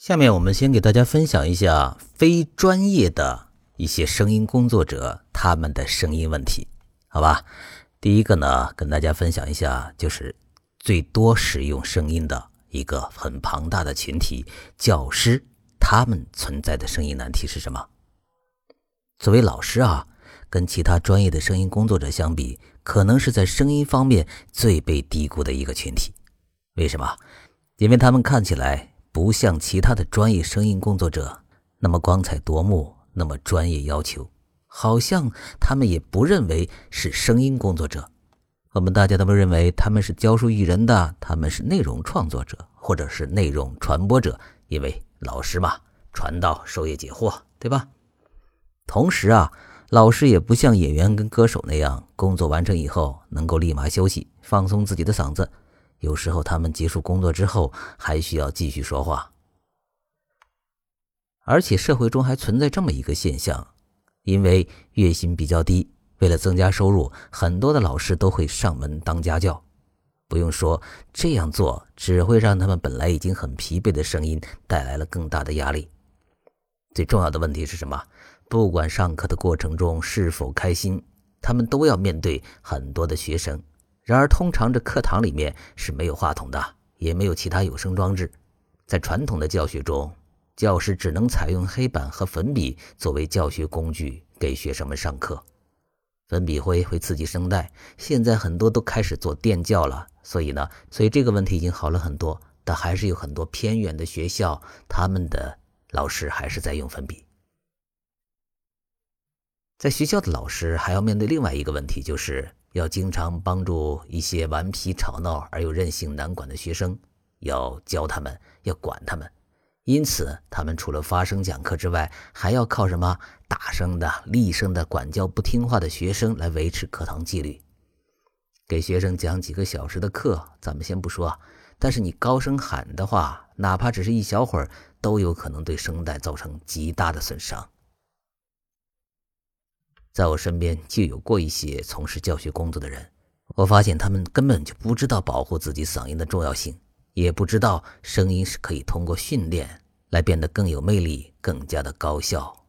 下面我们先给大家分享一下非专业的一些声音工作者他们的声音问题，好吧？第一个呢，跟大家分享一下，就是最多使用声音的一个很庞大的群体——教师，他们存在的声音难题是什么？作为老师啊，跟其他专业的声音工作者相比，可能是在声音方面最被低估的一个群体。为什么？因为他们看起来。不像其他的专业声音工作者那么光彩夺目，那么专业要求，好像他们也不认为是声音工作者。我们大家都不认为他们是教书育人的，他们是内容创作者，或者是内容传播者，因为老师嘛，传道授业解惑，对吧？同时啊，老师也不像演员跟歌手那样，工作完成以后能够立马休息，放松自己的嗓子。有时候他们结束工作之后还需要继续说话，而且社会中还存在这么一个现象：因为月薪比较低，为了增加收入，很多的老师都会上门当家教。不用说，这样做只会让他们本来已经很疲惫的声音带来了更大的压力。最重要的问题是什么？不管上课的过程中是否开心，他们都要面对很多的学生。然而，通常这课堂里面是没有话筒的，也没有其他有声装置。在传统的教学中，教师只能采用黑板和粉笔作为教学工具给学生们上课。粉笔灰会刺激声带，现在很多都开始做电教了。所以呢，所以这个问题已经好了很多。但还是有很多偏远的学校，他们的老师还是在用粉笔。在学校的老师还要面对另外一个问题，就是。要经常帮助一些顽皮吵闹而又任性难管的学生，要教他们，要管他们。因此，他们除了发声讲课之外，还要靠什么？大声的、厉声的管教不听话的学生来维持课堂纪律。给学生讲几个小时的课，咱们先不说，但是你高声喊的话，哪怕只是一小会儿，都有可能对声带造成极大的损伤。在我身边就有过一些从事教学工作的人，我发现他们根本就不知道保护自己嗓音的重要性，也不知道声音是可以通过训练来变得更有魅力、更加的高效。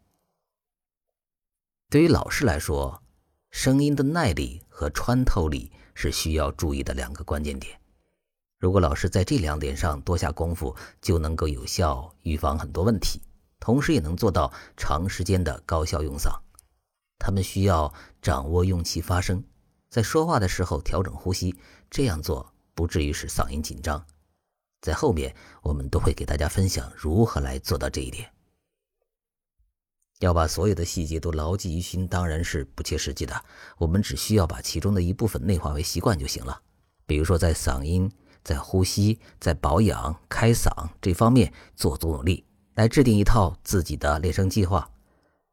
对于老师来说，声音的耐力和穿透力是需要注意的两个关键点。如果老师在这两点上多下功夫，就能够有效预防很多问题，同时也能做到长时间的高效用嗓。他们需要掌握用气发声，在说话的时候调整呼吸，这样做不至于使嗓音紧张。在后面我们都会给大家分享如何来做到这一点。要把所有的细节都牢记于心，当然是不切实际的。我们只需要把其中的一部分内化为习惯就行了。比如说，在嗓音、在呼吸、在保养、开嗓这方面做足努力，来制定一套自己的练声计划。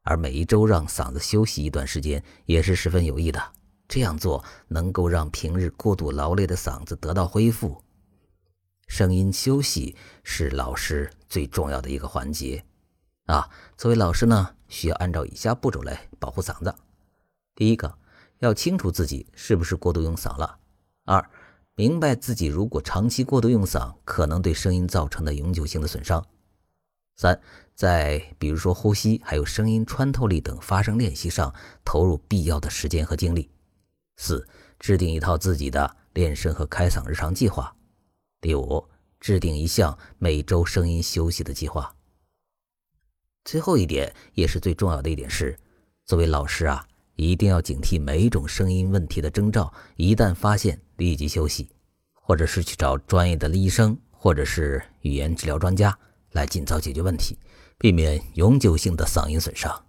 而每一周让嗓子休息一段时间也是十分有益的。这样做能够让平日过度劳累的嗓子得到恢复。声音休息是老师最重要的一个环节啊！作为老师呢，需要按照以下步骤来保护嗓子：第一个，要清楚自己是不是过度用嗓了；二，明白自己如果长期过度用嗓，可能对声音造成的永久性的损伤。三，在比如说呼吸，还有声音穿透力等发声练习上投入必要的时间和精力。四，制定一套自己的练声和开嗓日常计划。第五，制定一项每周声音休息的计划。最后一点也是最重要的一点是，作为老师啊，一定要警惕每一种声音问题的征兆，一旦发现立即休息，或者是去找专业的医生或者是语言治疗专家。来尽早解决问题，避免永久性的嗓音损伤。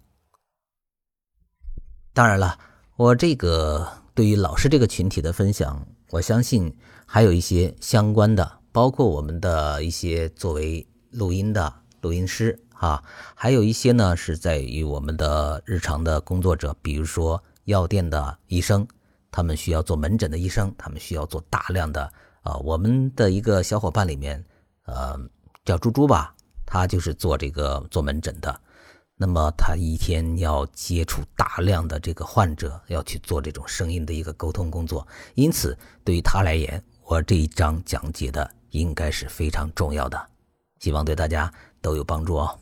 当然了，我这个对于老师这个群体的分享，我相信还有一些相关的，包括我们的一些作为录音的录音师啊，还有一些呢是在于我们的日常的工作者，比如说药店的医生，他们需要做门诊的医生，他们需要做大量的啊，我们的一个小伙伴里面，呃。叫猪猪吧，他就是做这个做门诊的。那么他一天要接触大量的这个患者，要去做这种声音的一个沟通工作。因此，对于他来言，我这一章讲解的应该是非常重要的。希望对大家都有帮助哦。